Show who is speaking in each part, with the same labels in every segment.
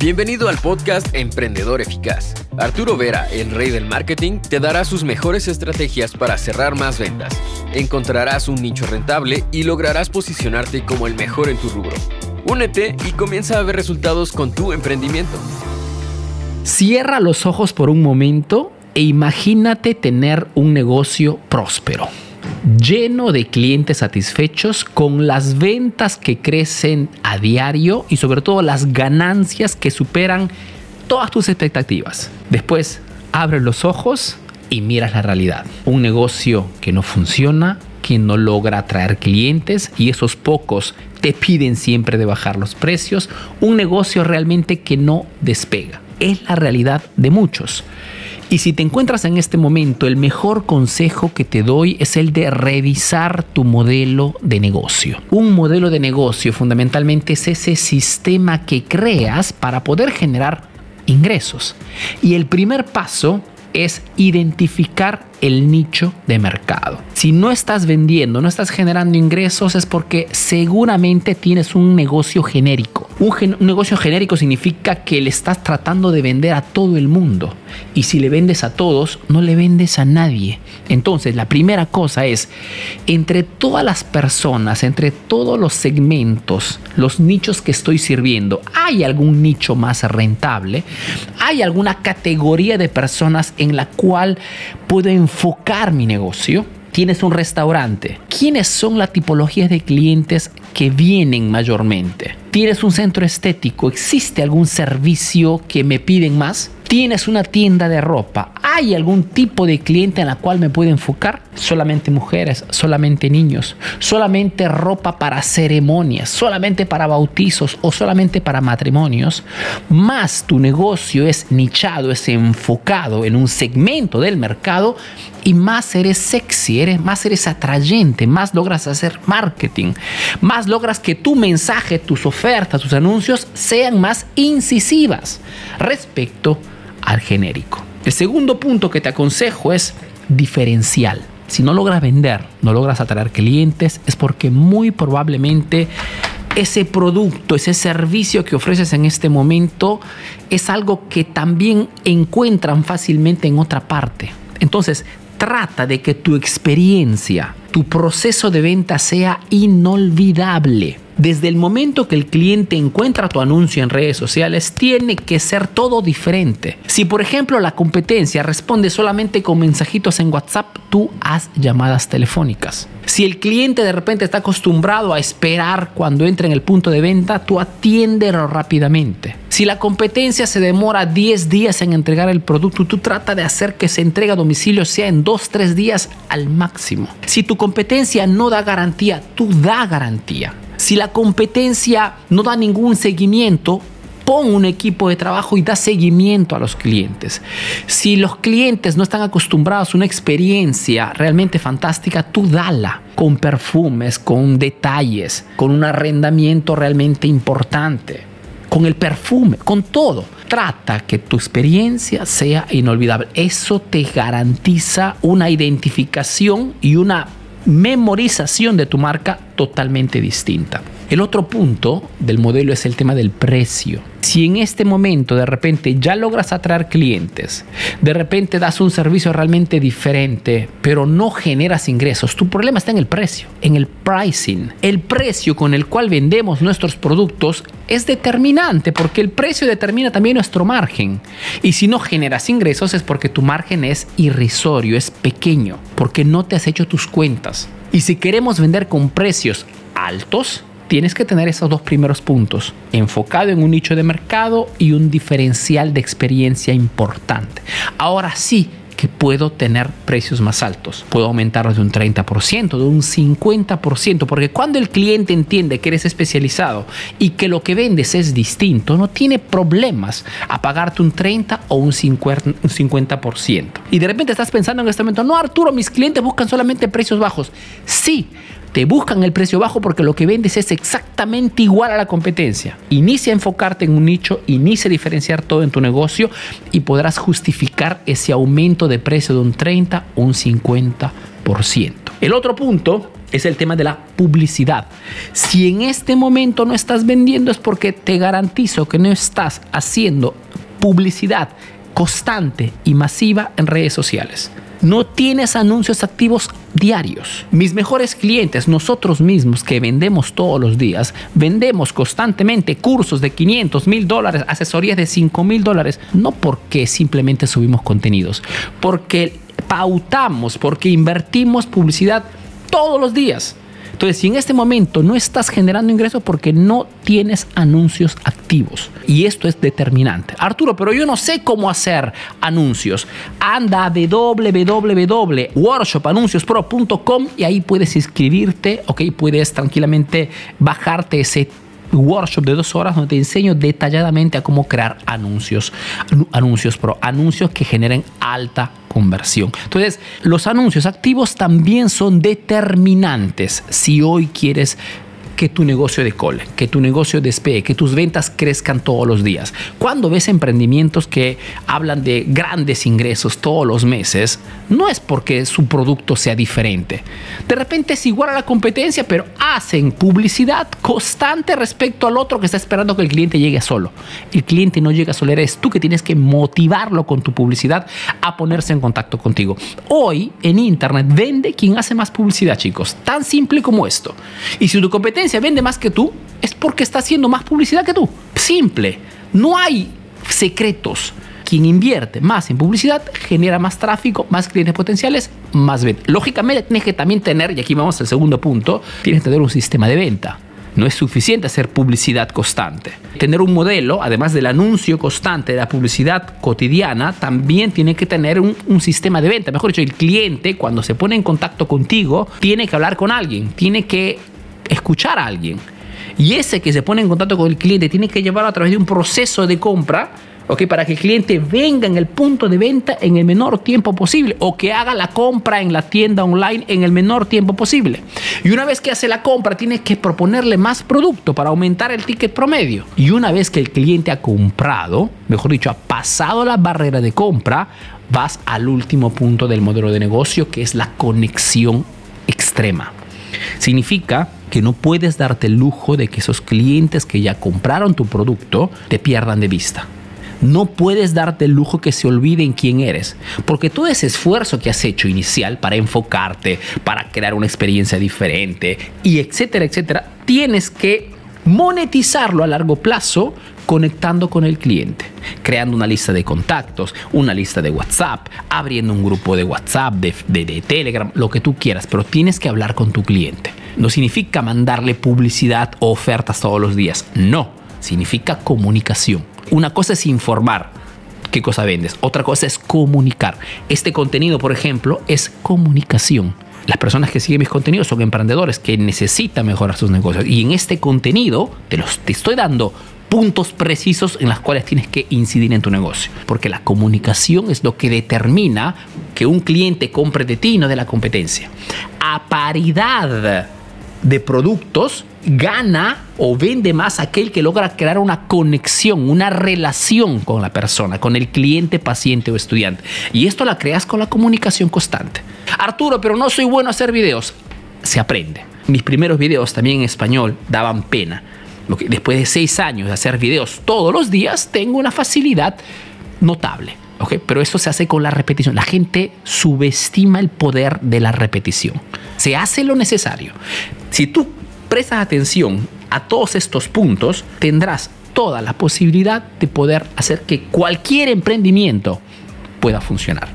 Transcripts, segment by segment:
Speaker 1: Bienvenido al podcast Emprendedor Eficaz. Arturo Vera, el rey del marketing, te dará sus mejores estrategias para cerrar más ventas. Encontrarás un nicho rentable y lograrás posicionarte como el mejor en tu rubro. Únete y comienza a ver resultados con tu emprendimiento.
Speaker 2: Cierra los ojos por un momento e imagínate tener un negocio próspero lleno de clientes satisfechos con las ventas que crecen a diario y sobre todo las ganancias que superan todas tus expectativas. Después, abres los ojos y miras la realidad. Un negocio que no funciona, que no logra atraer clientes y esos pocos te piden siempre de bajar los precios. Un negocio realmente que no despega. Es la realidad de muchos. Y si te encuentras en este momento, el mejor consejo que te doy es el de revisar tu modelo de negocio. Un modelo de negocio fundamentalmente es ese sistema que creas para poder generar ingresos. Y el primer paso es identificar el nicho de mercado. Si no estás vendiendo, no estás generando ingresos, es porque seguramente tienes un negocio genérico un, negocio genérico significa que le estás tratando de vender a todo el mundo. Y si le vendes a todos, no le vendes a nadie. Entonces, la primera cosa es, entre todas las personas, entre todos los segmentos, los nichos que estoy sirviendo, ¿hay algún nicho más rentable? ¿Hay alguna categoría de personas en la cual puedo enfocar mi negocio? tienes un restaurante, ¿quiénes son las tipologías de clientes que vienen mayormente? ¿Tienes un centro estético? ¿Existe algún servicio que me piden más? ¿Tienes una tienda de ropa? ¿Hay algún tipo de cliente en la cual me puedo enfocar? Solamente mujeres, solamente niños, solamente ropa para ceremonias, solamente para bautizos o solamente para matrimonios. Más tu negocio es nichado, es enfocado en un segmento del mercado y más eres sexy, eres, más eres atrayente, más logras hacer marketing, más logras que tu mensaje, tus ofertas, tus anuncios sean más incisivas respecto a al genérico. El segundo punto que te aconsejo es diferencial. Si no logras vender, no logras atraer clientes, es porque muy probablemente ese producto, ese servicio que ofreces en este momento es algo que también encuentran fácilmente en otra parte. Entonces, trata de que tu experiencia, tu proceso de venta sea inolvidable desde el momento que el cliente encuentra tu anuncio en redes sociales, tiene que ser todo diferente. Si por ejemplo la competencia responde solamente con mensajitos en WhatsApp, tú haz llamadas telefónicas. Si el cliente de repente está acostumbrado a esperar cuando entra en el punto de venta, tú atiéndelo rápidamente. Si la competencia se demora 10 días en entregar el producto, tú trata de hacer que se entregue a domicilio sea en 2-3 días al máximo. Si tu competencia no da garantía, tú da garantía. Si la competencia no da ningún seguimiento, pon un equipo de trabajo y da seguimiento a los clientes. Si los clientes no están acostumbrados a una experiencia realmente fantástica, tú dala con perfumes, con detalles, con un arrendamiento realmente importante, con el perfume, con todo. Trata que tu experiencia sea inolvidable. Eso te garantiza una identificación y una memorización de tu marca totalmente distinta. El otro punto del modelo es el tema del precio. Si en este momento de repente ya logras atraer clientes, de repente das un servicio realmente diferente, pero no generas ingresos, tu problema está en el precio, en el pricing. El precio con el cual vendemos nuestros productos es determinante porque el precio determina también nuestro margen. Y si no generas ingresos es porque tu margen es irrisorio, es pequeño, porque no te has hecho tus cuentas. Y si queremos vender con precios altos, tienes que tener esos dos primeros puntos, enfocado en un nicho de mercado y un diferencial de experiencia importante. Ahora sí, que puedo tener precios más altos. Puedo aumentarlos de un 30%, de un 50%, porque cuando el cliente entiende que eres especializado y que lo que vendes es distinto, no tiene problemas a pagarte un 30 o un 50%. Y de repente estás pensando en este momento, no Arturo, mis clientes buscan solamente precios bajos. Sí, te buscan el precio bajo porque lo que vendes es exactamente igual a la competencia. Inicia a enfocarte en un nicho, inicia a diferenciar todo en tu negocio y podrás justificar ese aumento de precio de un 30 o un 50%. El otro punto es el tema de la publicidad. Si en este momento no estás vendiendo es porque te garantizo que no estás haciendo publicidad constante y masiva en redes sociales. No tienes anuncios activos diarios. Mis mejores clientes, nosotros mismos que vendemos todos los días, vendemos constantemente cursos de 500 mil dólares, asesorías de 5 mil dólares, no porque simplemente subimos contenidos, porque pautamos, porque invertimos publicidad todos los días. Entonces, si en este momento no estás generando ingresos porque no tienes anuncios activos, y esto es determinante. Arturo, pero yo no sé cómo hacer anuncios. Anda a www.workshopanunciospro.com y ahí puedes inscribirte, ok, puedes tranquilamente bajarte ese workshop de dos horas donde te enseño detalladamente a cómo crear anuncios, anuncios pro, anuncios que generen alta Entonces, los anuncios activos también son determinantes si hoy quieres que tu negocio decole, que tu negocio despegue, que tus ventas crezcan todos los días. Cuando ves emprendimientos que hablan de grandes ingresos todos los meses, no es porque su producto sea diferente. De repente es igual a la competencia, pero hacen publicidad constante respecto al otro que está esperando que el cliente llegue solo. El cliente no llega solo, eres tú que tienes que motivarlo con tu publicidad a ponerse en contacto contigo. Hoy en Internet vende quien hace más publicidad, chicos. Tan simple como esto. Y si tu competencia se vende más que tú, es porque está haciendo más publicidad que tú. Simple. No hay secretos. Quien invierte más en publicidad genera más tráfico, más clientes potenciales, más venta. Lógicamente tienes que también tener, y aquí vamos al segundo punto, tienes que tener un sistema de venta. No es suficiente hacer publicidad constante. Tener un modelo, además del anuncio constante de la publicidad cotidiana, también tiene que tener un, un, sistema de venta. Mejor dicho, el cliente cuando se pone en contacto contigo, tiene que hablar con alguien, tiene que escuchar a alguien. Y ese que se pone en contacto con el cliente tiene que llevarlo a través de un proceso de compra, ¿ok? Para que el cliente venga en el punto de venta en el menor tiempo posible o que haga la compra en la tienda online en el menor tiempo posible. Y una vez que hace la compra, tiene que proponerle más producto para aumentar el ticket promedio. Y una vez que el cliente ha comprado, mejor dicho, ha pasado la barrera de compra, vas al último punto del modelo de negocio, que es la conexión extrema. Significa que no puedes darte el lujo de que esos clientes que ya compraron tu producto te pierdan de vista. No puedes darte el lujo que se olviden quién eres, porque todo ese esfuerzo que has hecho inicial para enfocarte, para crear una experiencia diferente y etcétera, etcétera, tienes que monetizarlo a largo plazo conectando con el cliente, creando una lista de contactos, una lista de WhatsApp, abriendo un grupo de WhatsApp, de, de, Telegram, lo que tú quieras, pero tienes que hablar con tu cliente. No significa mandarle publicidad o ofertas todos los días, no, significa comunicación. Una cosa es informar, qué cosa vendes. Otra cosa es comunicar. Este contenido, por ejemplo, es comunicación. Las personas que siguen mis contenidos son emprendedores que necesitan mejorar sus negocios. Y en este contenido te, los, te estoy dando puntos precisos en los cuales tienes que incidir en tu negocio. Porque la comunicación es lo que determina que un cliente compre de ti y no de la competencia. A paridad de productos, gana o vende más aquel que logra crear una conexión, una relación con la persona, con el cliente, paciente o estudiante. Y esto la creas con la comunicación constante. Arturo, pero no soy bueno a hacer videos. Se aprende. Mis primeros videos también en español daban pena después de seis años de hacer videos todos los días, tengo una facilidad notable. Pero eso se hace con la repetición. La gente subestima el poder de la repetición. Se hace lo necesario. Si tú prestas atención a todos estos puntos, tendrás toda la posibilidad de poder hacer que cualquier emprendimiento pueda funcionar.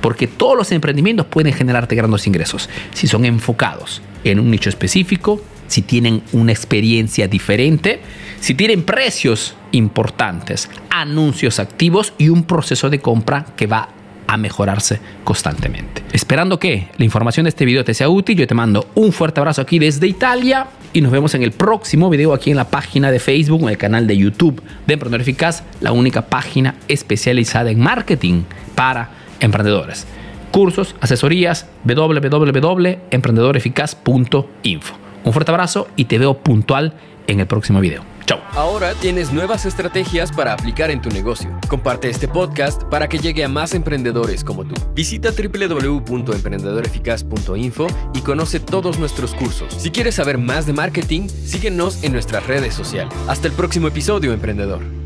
Speaker 2: Porque todos los emprendimientos pueden generarte grandes ingresos si son enfocados en un nicho específico, si tienen una experiencia diferente, si tienen precios importantes, anuncios activos y un proceso de compra que va a mejorarse constantemente. Esperando que la información de este video te sea útil, yo te mando un fuerte abrazo aquí desde Italia y nos vemos en el próximo video aquí en la página de Facebook, en el canal de YouTube de Emprendedor Eficaz, la única página especializada en marketing para emprendedores. Cursos, asesorías, www.emprendedoreficaz.info. Un fuerte abrazo y te veo puntual en el próximo video. Chao.
Speaker 1: Ahora tienes nuevas estrategias para aplicar en tu negocio. Comparte este podcast para que llegue a más emprendedores como tú. Visita www.emprendedoreficaz.info y conoce todos nuestros cursos. Si quieres saber más de marketing, síguenos en nuestras redes sociales. Hasta el próximo episodio, emprendedor.